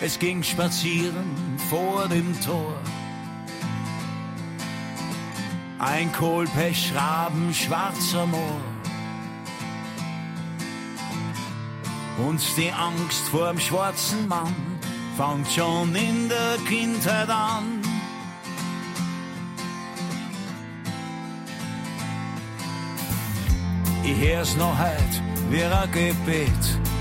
es ging spazieren vor dem Tor. Ein Kohlpech, Raben, schwarzer Moor. Und die Angst vorm schwarzen Mann fängt schon in der Kindheit an. Ich hör's noch heut wie ein Gebet.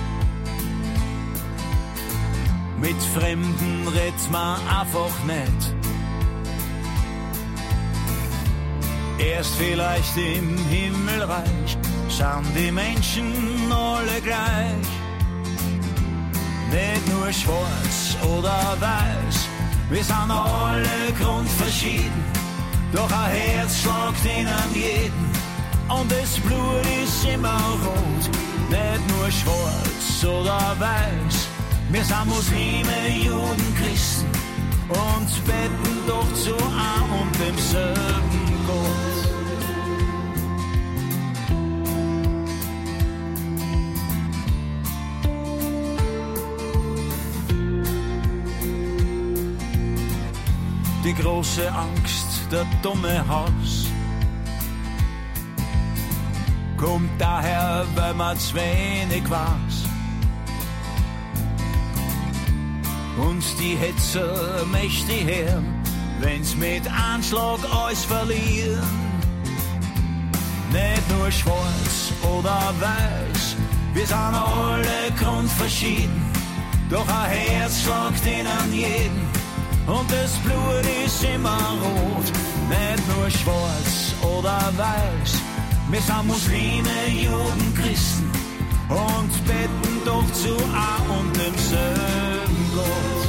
Mit Fremden redt man einfach nicht. Erst vielleicht im Himmelreich sind die Menschen alle gleich. Nicht nur schwarz oder weiß, wir sind alle grundverschieden. Doch ein Herz schlagt ihnen jeden und das Blut ist immer rot. Nicht nur schwarz oder weiß, wir sind Muslime, Juden, Christen und beten doch zu einem und demselben Gott. Die große Angst, der dumme Haus, kommt daher, weil man zu wenig weiß. Und die Hetzer mächtig her, wenn's mit Anschlag alles verlieren. Nicht nur schwarz oder weiß, wir sind alle grundverschieden. Doch ein Herz schlagt ihnen jeden und das Blut ist immer rot. Nicht nur schwarz oder weiß, wir sind Muslime, Juden, Christen und beten doch zu A und demselben Gott.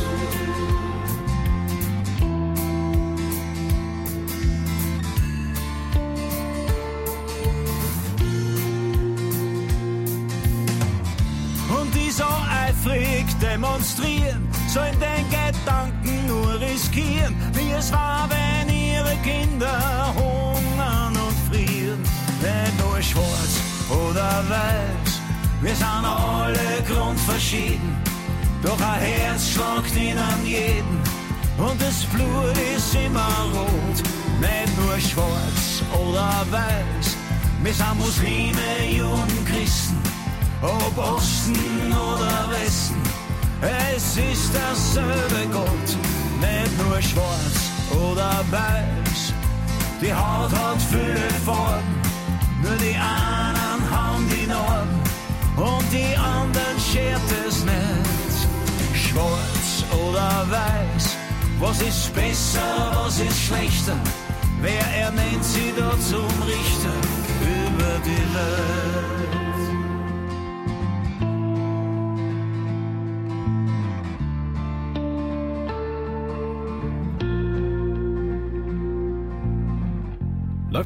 Und die so eifrig demonstrieren, sollen den Gedanken nur riskieren, wie es war, wenn ihre Kinder hungern und frieren. Nicht nur schwarz oder weiß, wir sind alle grundverschieden, doch ein Herz schlagt ihnen jeden und das Blut ist immer rot. Nicht nur schwarz oder weiß, wir sind Muslime, Juden, Christen, ob Osten oder Westen. Es ist derselbe Gott, nicht nur schwarz oder weiß. Die Haut hat viele Farben, nur die einen haben die Narben und die anderen schert es nicht. Schwarz oder weiß, was ist besser, was ist schlechter? Wer ernennt sie da zum Richter über die Welt?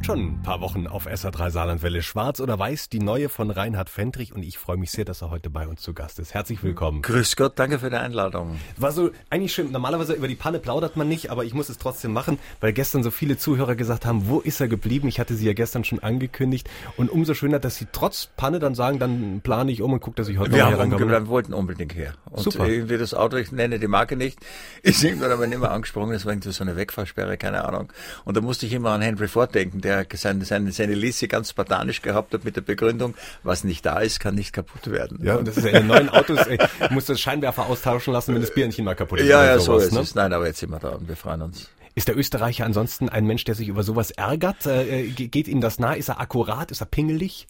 Läuft schon ein paar Wochen auf SA3 Saarlandwelle. Schwarz oder Weiß, die neue von Reinhard Fendrich. Und ich freue mich sehr, dass er heute bei uns zu Gast ist. Herzlich willkommen. Grüß Gott, danke für die Einladung. War so eigentlich schön. Normalerweise über die Panne plaudert man nicht, aber ich muss es trotzdem machen, weil gestern so viele Zuhörer gesagt haben, wo ist er geblieben? Ich hatte sie ja gestern schon angekündigt. Und umso schöner, dass sie trotz Panne dann sagen, dann plane ich um und gucke, dass ich heute Wir noch haben umgeplant, wollten unbedingt her. Und Super. irgendwie das Auto, ich nenne die Marke nicht, ist irgendwann aber nicht mehr angesprungen. Das war irgendwie so eine Wegfahrsperre, keine Ahnung. Und da musste ich immer an Henry Ford denken, der seine, seine, seine Liste ganz spartanisch gehabt hat mit der Begründung, was nicht da ist, kann nicht kaputt werden. Ja, und das ist ja in den neuen Autos, ey, du musst das Scheinwerfer austauschen lassen, wenn das Birnchen mal kaputt ist. ja, ja, so sowas, ist ne? es. Nein, aber jetzt sind wir da und wir freuen uns. Ist der Österreicher ansonsten ein Mensch, der sich über sowas ärgert? Äh, ge- geht ihm das nah? Ist er akkurat? Ist er pingelig?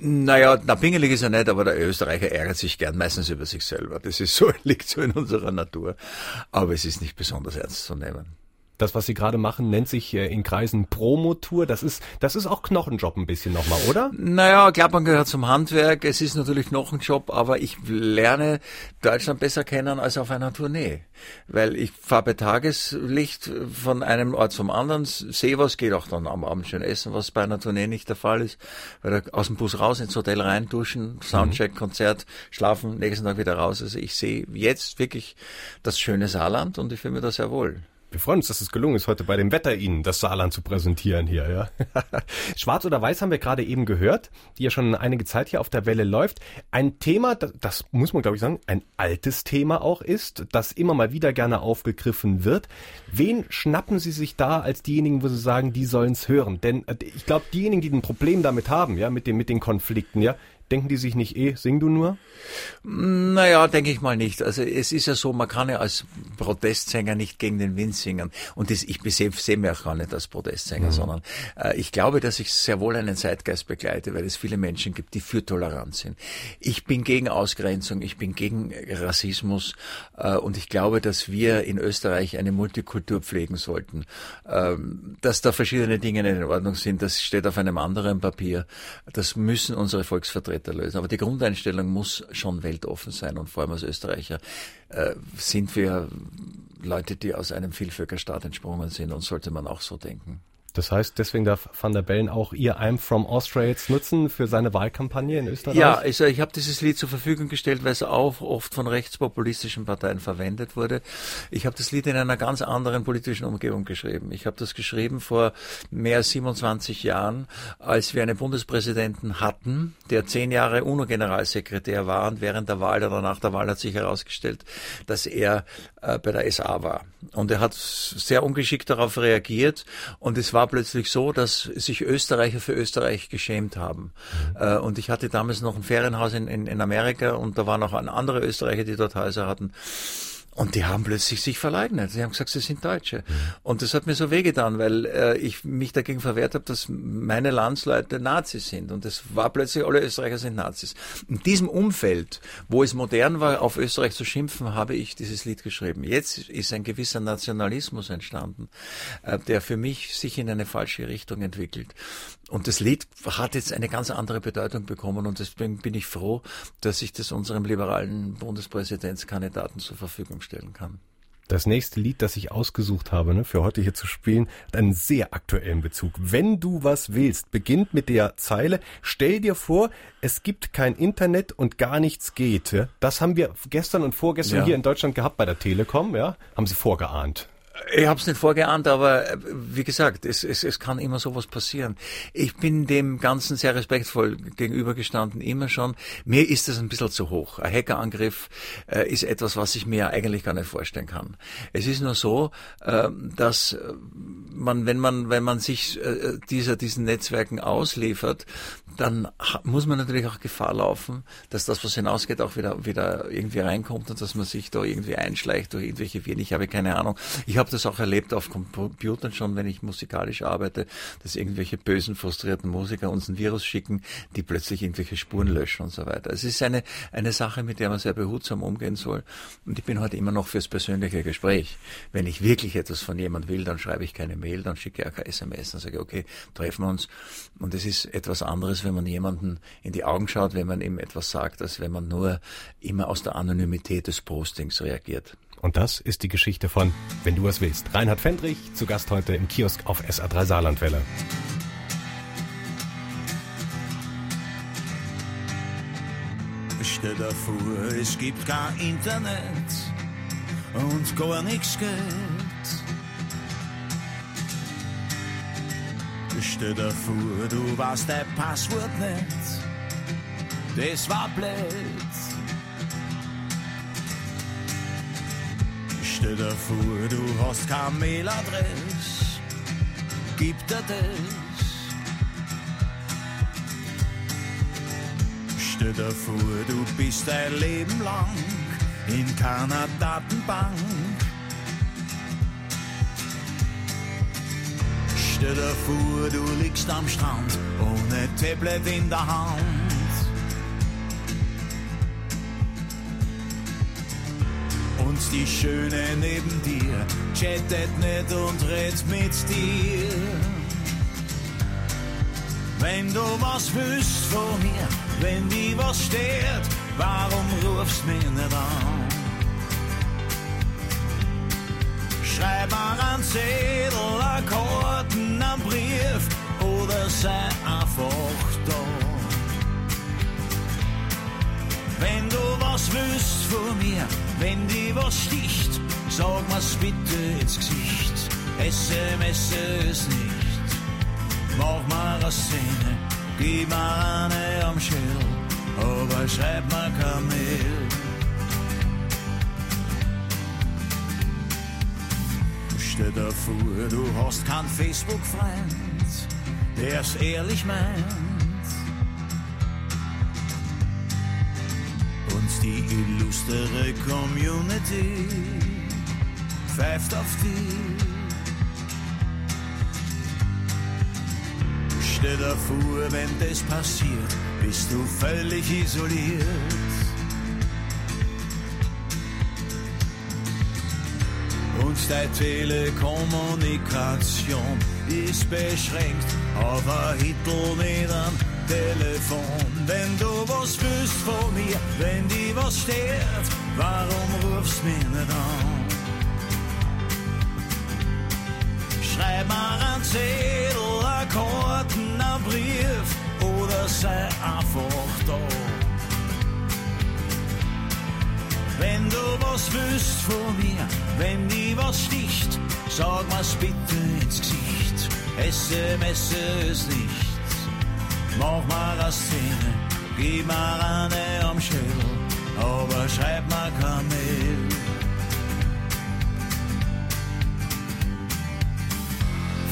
Naja, na, pingelig ist er nicht, aber der Österreicher ärgert sich gern meistens über sich selber. Das ist so, liegt so in unserer Natur. Aber es ist nicht besonders ernst zu nehmen. Das, was Sie gerade machen, nennt sich äh, in Kreisen Promotour. Das ist, das ist auch Knochenjob ein bisschen nochmal, oder? Naja, Klappern gehört zum Handwerk. Es ist natürlich noch ein Job, aber ich lerne Deutschland besser kennen als auf einer Tournee. Weil ich fahre bei Tageslicht von einem Ort zum anderen, sehe was, gehe auch dann am Abend schön essen, was bei einer Tournee nicht der Fall ist. Weil aus dem Bus raus ins Hotel rein, duschen, Soundcheck, Konzert, schlafen, nächsten Tag wieder raus. Also ich sehe jetzt wirklich das schöne Saarland und ich fühle mich da sehr wohl. Wir freuen uns, dass es gelungen ist, heute bei dem Wetter Ihnen das Saarland zu präsentieren hier. Ja. Schwarz oder Weiß haben wir gerade eben gehört, die ja schon einige Zeit hier auf der Welle läuft. Ein Thema, das, muss man glaube ich sagen, ein altes Thema auch ist, das immer mal wieder gerne aufgegriffen wird. Wen schnappen Sie sich da als diejenigen, wo Sie sagen, die sollen es hören? Denn äh, ich glaube, diejenigen, die ein Problem damit haben, ja, mit, dem, mit den Konflikten, ja, Denken die sich nicht eh, sing du nur? Naja, denke ich mal nicht. Also es ist ja so, man kann ja als Protestsänger nicht gegen den Wind singen. Und das, ich sehe seh mich auch gar nicht als Protestsänger, mhm. sondern äh, ich glaube, dass ich sehr wohl einen Zeitgeist begleite, weil es viele Menschen gibt, die für Toleranz sind. Ich bin gegen Ausgrenzung, ich bin gegen Rassismus äh, und ich glaube, dass wir in Österreich eine Multikultur pflegen sollten. Ähm, dass da verschiedene Dinge nicht in Ordnung sind, das steht auf einem anderen Papier. Das müssen unsere Volksvertreter Mitarbeiter lösen. Aber die Grundeinstellung muss schon weltoffen sein und vor allem als Österreicher äh, sind wir Leute, die aus einem Vielvölkerstaat entsprungen sind und sollte man auch so denken. Das heißt, deswegen darf Van der Bellen auch ihr I'm from Austria jetzt nutzen für seine Wahlkampagne in Österreich? Ja, also ich habe dieses Lied zur Verfügung gestellt, weil es auch oft von rechtspopulistischen Parteien verwendet wurde. Ich habe das Lied in einer ganz anderen politischen Umgebung geschrieben. Ich habe das geschrieben vor mehr als 27 Jahren, als wir einen Bundespräsidenten hatten, der zehn Jahre UNO-Generalsekretär war und während der Wahl oder nach der Wahl hat sich herausgestellt, dass er äh, bei der SA war. Und er hat sehr ungeschickt darauf reagiert und es war war plötzlich so, dass sich Österreicher für Österreich geschämt haben. Mhm. und ich hatte damals noch ein Ferienhaus in, in, in Amerika und da waren auch andere Österreicher, die dort Häuser hatten. Und die haben plötzlich sich verleugnet. Sie haben gesagt, sie sind Deutsche. Und das hat mir so wehgetan, weil äh, ich mich dagegen verwehrt habe, dass meine Landsleute Nazis sind. Und es war plötzlich, alle Österreicher sind Nazis. In diesem Umfeld, wo es modern war, auf Österreich zu schimpfen, habe ich dieses Lied geschrieben. Jetzt ist ein gewisser Nationalismus entstanden, äh, der für mich sich in eine falsche Richtung entwickelt. Und das Lied hat jetzt eine ganz andere Bedeutung bekommen und deswegen bin ich froh, dass ich das unserem liberalen Bundespräsidentskandidaten zur Verfügung stellen kann. Das nächste Lied, das ich ausgesucht habe, ne, für heute hier zu spielen, hat einen sehr aktuellen Bezug. Wenn du was willst, beginnt mit der Zeile, stell dir vor, es gibt kein Internet und gar nichts geht. Das haben wir gestern und vorgestern ja. hier in Deutschland gehabt bei der Telekom, ja? Haben Sie vorgeahnt. Ich habe es nicht vorgeahnt, aber äh, wie gesagt, es, es, es kann immer sowas passieren. Ich bin dem Ganzen sehr respektvoll gegenübergestanden, immer schon. Mir ist das ein bisschen zu hoch. Ein Hackerangriff äh, ist etwas, was ich mir eigentlich gar nicht vorstellen kann. Es ist nur so, äh, dass man, wenn man, wenn man sich äh, dieser, diesen Netzwerken ausliefert, dann muss man natürlich auch Gefahr laufen, dass das, was hinausgeht, auch wieder, wieder irgendwie reinkommt und dass man sich da irgendwie einschleicht durch irgendwelche Viren. Ich habe keine Ahnung. Ich habe das auch erlebt auf Computern schon, wenn ich musikalisch arbeite, dass irgendwelche bösen, frustrierten Musiker uns ein Virus schicken, die plötzlich irgendwelche Spuren löschen und so weiter. Es ist eine, eine Sache, mit der man sehr behutsam umgehen soll. Und ich bin heute immer noch fürs persönliche Gespräch. Wenn ich wirklich etwas von jemand will, dann schreibe ich keine Mail, dann schicke ich auch keine SMS, dann sage ich, okay, treffen wir uns. Und es ist etwas anderes, wenn man jemanden in die Augen schaut, wenn man ihm etwas sagt, als wenn man nur immer aus der Anonymität des Postings reagiert. Und das ist die Geschichte von Wenn du es willst. Reinhard Fendrich, zu Gast heute im Kiosk auf SA3 Saarlandwelle. Stell dir vor, es gibt kein Internet und gar nichts geht. Stell dir vor, du weißt dein Passwort nicht. Das war blöd. Dir vor, du hast keine Mailadresse. Gib dir das. Stell dir vor, du bist dein Leben lang in keiner Datenbank. Stell dir vor, du liegst am Strand ohne Tablet in der Hand. Die Schöne neben dir chattet nicht und redet mit dir. Wenn du was willst von mir, wenn die was stört, warum rufst mich nicht an? Schreib mir einen Zettel, einen Karten, einen Brief oder sei einfach da. Wenn du was willst von mir, wenn die was sticht, sag mir's bitte ins Gesicht. SMS ist nicht, mach mal eine Szene, gib mir eine am Schädel, aber schreib mir kein Mail. Stell dir vor, du hast keinen Facebook-Freund, der's ehrlich meint. Illustre Community pfeift auf dich. Stell dir vor, wenn das passiert, bist du völlig isoliert. Und deine Telekommunikation ist beschränkt auf ein Hittel mit einem Telefon. Wenn du was willst von mir, wenn die was stört, warum rufst mich nicht an? Schreib mir ein Zettel, ein Karten, ein Brief oder sei einfach da. Wenn du was willst von mir, wenn die was sticht, sag mir's bitte ins Gesicht. SMS ist nichts, mach mal eine Szene, gib mir eine am Schädel, aber schreib mir kein Mail.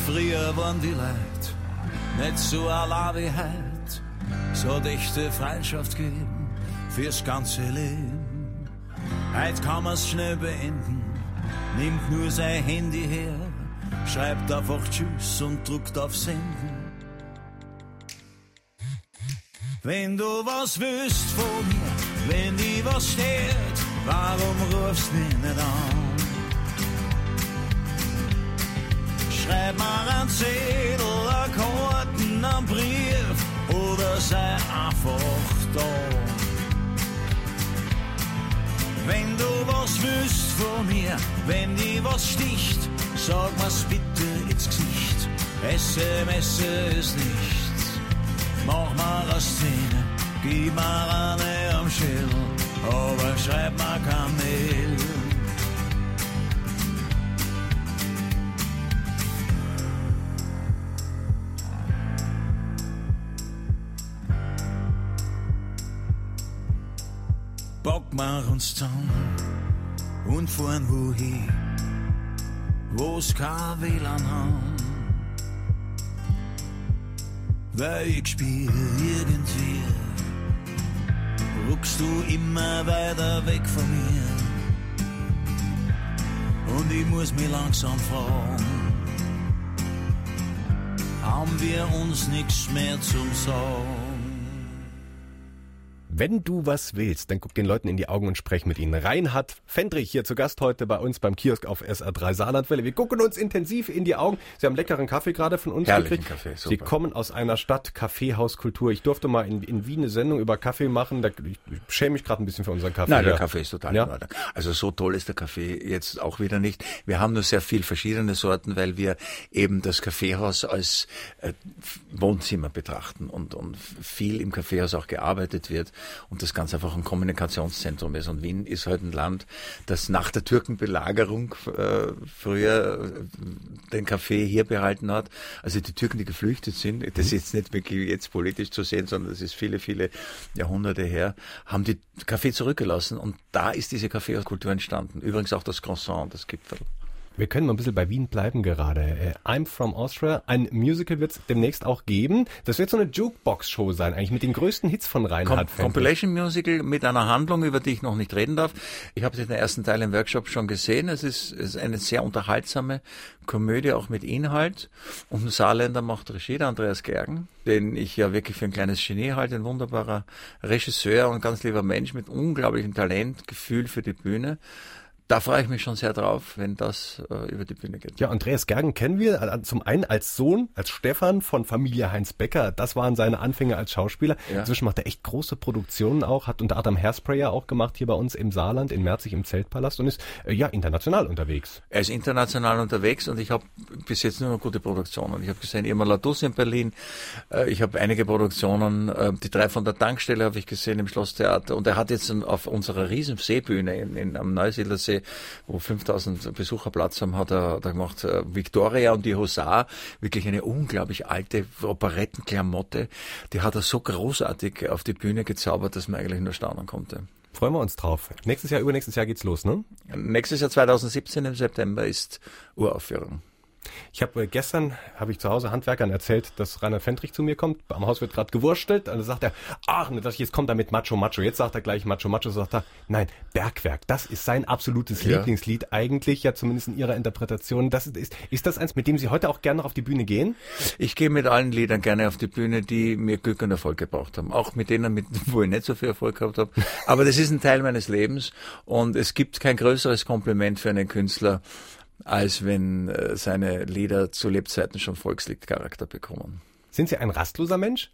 Früher waren die Leute nicht so allein wie heute, so dichte Freundschaft geben fürs ganze Leben. Heute kann man's schnell beenden, nimmt nur sein Handy her, schreibt einfach Tschüss und drückt auf Senden. Wenn du was willst von mir, wenn die was steht, warum rufst mich nicht an? Schreib mir ein Zettel, ein Karten, ein Brief oder sei einfach da. Wenn du was willst von mir, wenn die was sticht, sag mir's bitte ins Gesicht. SMS ist nichts, mach mal eine Szene, gib mir eine am Schädel, aber schreib mir kein Mail. Bock wir uns zusammen und fahren wohin, wo's kein WLAN haben. Weil ich spiel irgendwie, ruckst du immer weiter weg von mir. Und ich muss mich langsam fragen, haben wir uns nichts mehr zum Sagen? Wenn du was willst, dann guck den Leuten in die Augen und sprech mit ihnen. Reinhard Fendrich hier zu Gast heute bei uns beim Kiosk auf SR3 Saarlandwelle. Wir gucken uns intensiv in die Augen. Sie haben leckeren Kaffee gerade von uns Herrlichen gekriegt. Kaffee, super. Sie kommen aus einer Stadt Kaffeehauskultur. Ich durfte mal in, in Wien eine Sendung über Kaffee machen. Da, ich, ich schäme mich gerade ein bisschen für unseren Kaffee. Nein, der Ja. Kaffee ist total Ja. in Ordnung. Also so toll ist der Kaffee jetzt auch wieder nicht. Wir haben nur sehr viel verschiedene Sorten, weil wir eben das Kaffeehaus als äh, Wohnzimmer betrachten und, und viel im Kaffeehaus auch gearbeitet wird und das Ganze einfach ein Kommunikationszentrum ist. Und Wien ist halt ein Land, das nach der Türkenbelagerung äh, früher äh, den Kaffee hier behalten hat. Also die Türken, die geflüchtet sind, das ist jetzt nicht wirklich jetzt politisch zu sehen, sondern das ist viele, viele Jahrhunderte her, haben die Kaffee zurückgelassen und da ist diese Kaffeekultur entstanden. Übrigens auch das Croissant, das Gipfel. Wir können mal ein bisschen bei Wien bleiben gerade. Äh, I'm from Austria. Ein Musical wird es demnächst auch geben. Das wird so eine Jukebox-Show sein, eigentlich mit den größten Hits von Com Reinhard Fendrich. Compilation Musical mit einer Handlung, über die ich noch nicht reden darf. Ich habe den ersten Teil im Workshop schon gesehen. Es ist, es ist eine sehr unterhaltsame Komödie, auch mit Inhalt. Und ein Saarländer macht Regie, der Andreas Gergen, den ich ja wirklich für ein kleines Genie halte, ein wunderbarer Regisseur und ganz lieber Mensch mit unglaublichem Talent, Gefühl für die Bühne. Da freue ich mich schon sehr drauf, wenn das äh, über die Bühne geht. Ja, Andreas Gergen kennen wir äh, zum einen als Sohn, als Stefan von Familie Heinz Becker. Das waren seine Anfänge als Schauspieler. Ja. Inzwischen macht er echt große Produktionen auch, hat unter anderem Hairsprayer auch gemacht hier bei uns im Saarland, in Merzig im Zeltpalast und ist äh, ja international unterwegs. Er ist international unterwegs und ich habe bis jetzt nur noch gute Produktionen. Ich habe gesehen, Irma Ladus in Berlin. Äh, Ich habe einige Produktionen, äh, die drei von der Tankstelle habe ich gesehen im Schlosstheater. Und er hat jetzt auf unserer riesen Seebühne in, in, am Neusiedlersee Wo 5000 Besucher Platz haben, hat er, hat er gemacht äh, Victoria und die Hussar, wirklich eine unglaublich alte Operettenklamotte, die hat er so großartig auf die Bühne gezaubert, dass man eigentlich nur staunen konnte. Freuen wir uns drauf. Nächstes Jahr, übernächstes Jahr geht's los, ne? Nächstes Jahr 2017 im September ist Uraufführung. Ich habe äh, gestern habe ich zu Hause Handwerkern erzählt, dass Rainer Fendrich zu mir kommt. Am Haus wird gerade gewurstelt. Und dann sagt er, ach, ne, jetzt kommt er mit Macho Macho. Jetzt sagt er gleich Macho Macho. Sagt er, nein, Bergwerk. Das ist sein absolutes Ja. Lieblingslied eigentlich, ja zumindest in ihrer Interpretation. Das ist, ist das eins, mit dem Sie heute auch gerne noch auf die Bühne gehen? Ich gehe mit allen Liedern gerne auf die Bühne, die mir Glück und Erfolg gebracht haben. Auch mit denen, mit, wo ich nicht so viel Erfolg gehabt habe. Aber das ist ein Teil meines Lebens und es gibt kein größeres Kompliment für einen Künstler, als wenn äh, seine Lieder zu Lebzeiten schon Volksliedcharakter bekommen. Sind Sie ein rastloser Mensch?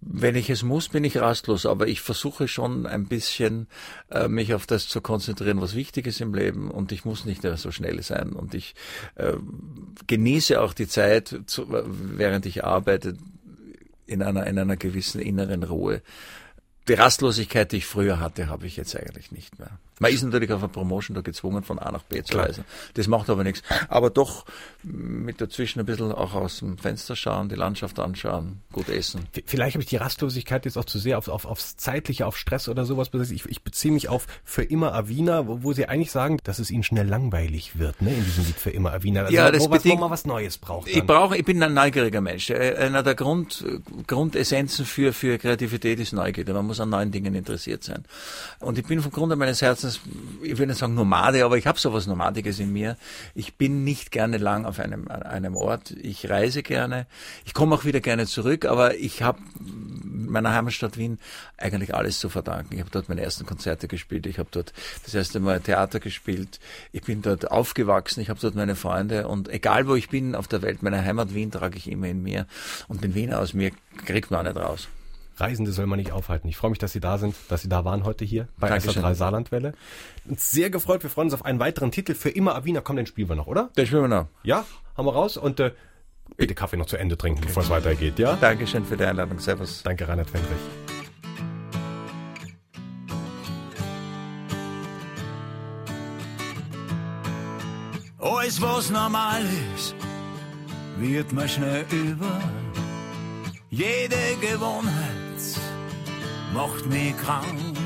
Wenn ich es muss, bin ich rastlos, aber ich versuche schon ein bisschen äh, mich auf das zu konzentrieren, was wichtig ist im Leben und ich muss nicht mehr so schnell sein und ich äh, genieße auch die Zeit, zu, während ich arbeite, in einer, in einer gewissen inneren Ruhe. Die Rastlosigkeit, die ich früher hatte, habe ich jetzt eigentlich nicht mehr. Man ist natürlich auf einer Promotion da gezwungen, von A nach B zu reisen. Das macht aber nichts. Aber doch mit dazwischen ein bisschen auch aus dem Fenster schauen, die Landschaft anschauen, gut essen. Vielleicht habe ich die Rastlosigkeit jetzt auch zu sehr auf, auf, aufs Zeitliche, auf Stress oder sowas besetzt. Ich, ich beziehe mich auf Für immer Avina, wo, wo Sie eigentlich sagen, dass es Ihnen schnell langweilig wird, ne, in diesem Lied Für immer Avina. Also, Ja, das wo, was, wo bedingt- man was Neues braucht. Ich dann. brauche, ich bin ein neugieriger Mensch. Äh, Einer der Grund, Grundessenzen für, für Kreativität ist Neugierde. Man muss an neuen Dingen interessiert sein. Und ich bin vom Grunde meines Herzens, ich will nicht sagen Nomade, aber ich habe sowas Nomadiges in mir. Ich bin nicht gerne lang auf einem, einem Ort. Ich reise gerne. Ich komme auch wieder gerne zurück, aber ich habe meiner Heimatstadt Wien eigentlich alles zu verdanken. Ich habe dort meine ersten Konzerte gespielt. Ich habe dort das erste Mal Theater gespielt. Ich bin dort aufgewachsen. Ich habe dort meine Freunde. Und egal wo ich bin auf der Welt, meine Heimat Wien trage ich immer in mir. Und den Wiener aus mir kriegt man auch nicht raus. Reisende soll man nicht aufhalten. Ich freue mich, dass Sie da sind, dass Sie da waren heute hier bei Dankeschön. SA3 Saarlandwelle. Uns sehr gefreut. Wir freuen uns auf einen weiteren Titel. Für immer Avina. Komm, den spielen wir noch, oder? Das spielen wir noch. Ja, haben wir raus. Und äh, bitte Kaffee noch zu Ende trinken, bevor es weitergeht, ja? Dankeschön für die Einladung. Servus. Danke, Reinhard Fendrich. Alles, was normal ist, wird mir schnell über. Jede Gewohnheit macht mich krank.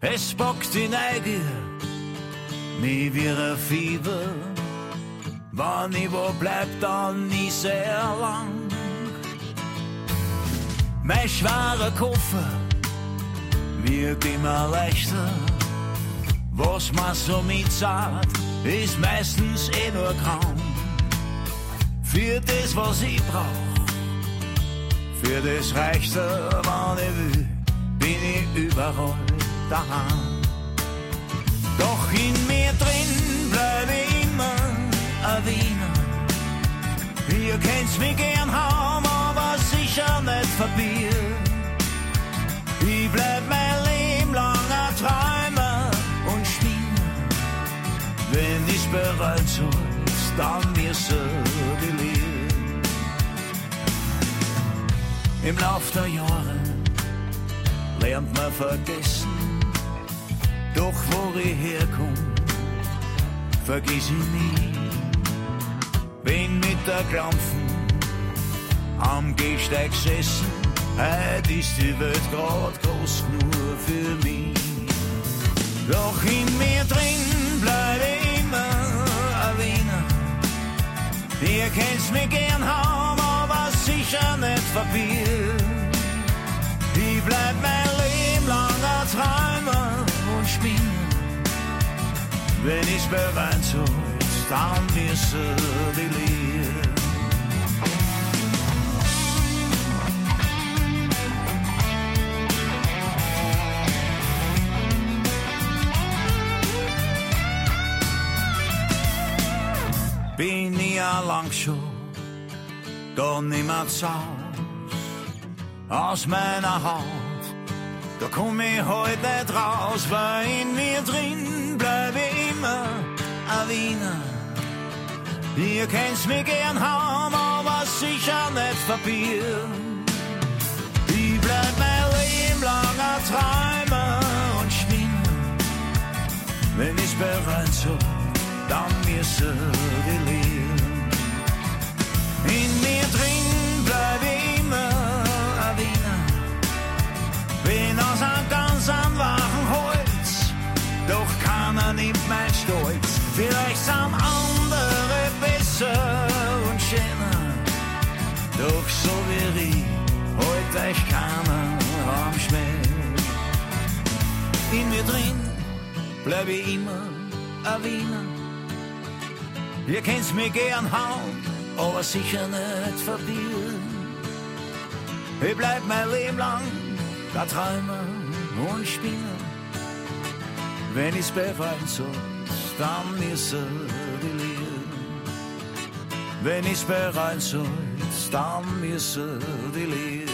Es bockt die Neugier, nie wie ein Fieber. Wenn ich wo bleib, dann nie sehr lang. Mein schwerer Koffer wird immer leichter. Was man so mitzahlt, ist meistens eh nur kaum. Für das, was ich brauch, für das ich will, bin ich überall daheim. Doch in mir drin bleib ich immer ein Wiener. Ihr kennt's mich gern haben, aber sicher nicht verbieren. Ich bleib mein Leben lang ein Träumer und Spinner. Wenn ich's bereut soll's, dann müssen die Lieben. Im Lauf der Jahre lernt man vergessen, doch wo ich herkomm, vergiss ich nie. Bin mit der Klampfen am Gehsteig gesessen, heute ist die Welt grad groß nur für mich. Doch in mir drin bleib ich immer ein Wiener. Ihr kennt's mich gern haben, aber sicher nicht verbieren. Wenn ich's beweint soll, dann müssen die Lieder. Bin ich lang schon, da nimmer's aus, aus meiner Haut. Da komm ich heute nicht raus, weil in mir drin bleib ich immer ein Wiener. Ihr kennt's mich gern haben, aber sicher nicht verbieren. Ich bleib mein Leben lang ein Träumer und Spinner. Wenn ich bereit so, dann müssen die leben. In mir drin bleib ich immer ein Wiener. Bin aus einem ganz an wachen Holz, doch keiner nimmt mein Stolz. Vielleicht sind andere besser und schöner, doch so wie ich, heute ich keiner am Schmäh. In mir drin bleib ich immer ein Wiener. Ihr kennt's mir gern hauen, aber sicher nicht verbieren. Ich bleib mein Leben lang der Träumer und Spinner. Wenn ich's beweisen soll, dann müssen die leben. Wenn ich's bereuen soll, dann müssen die leben.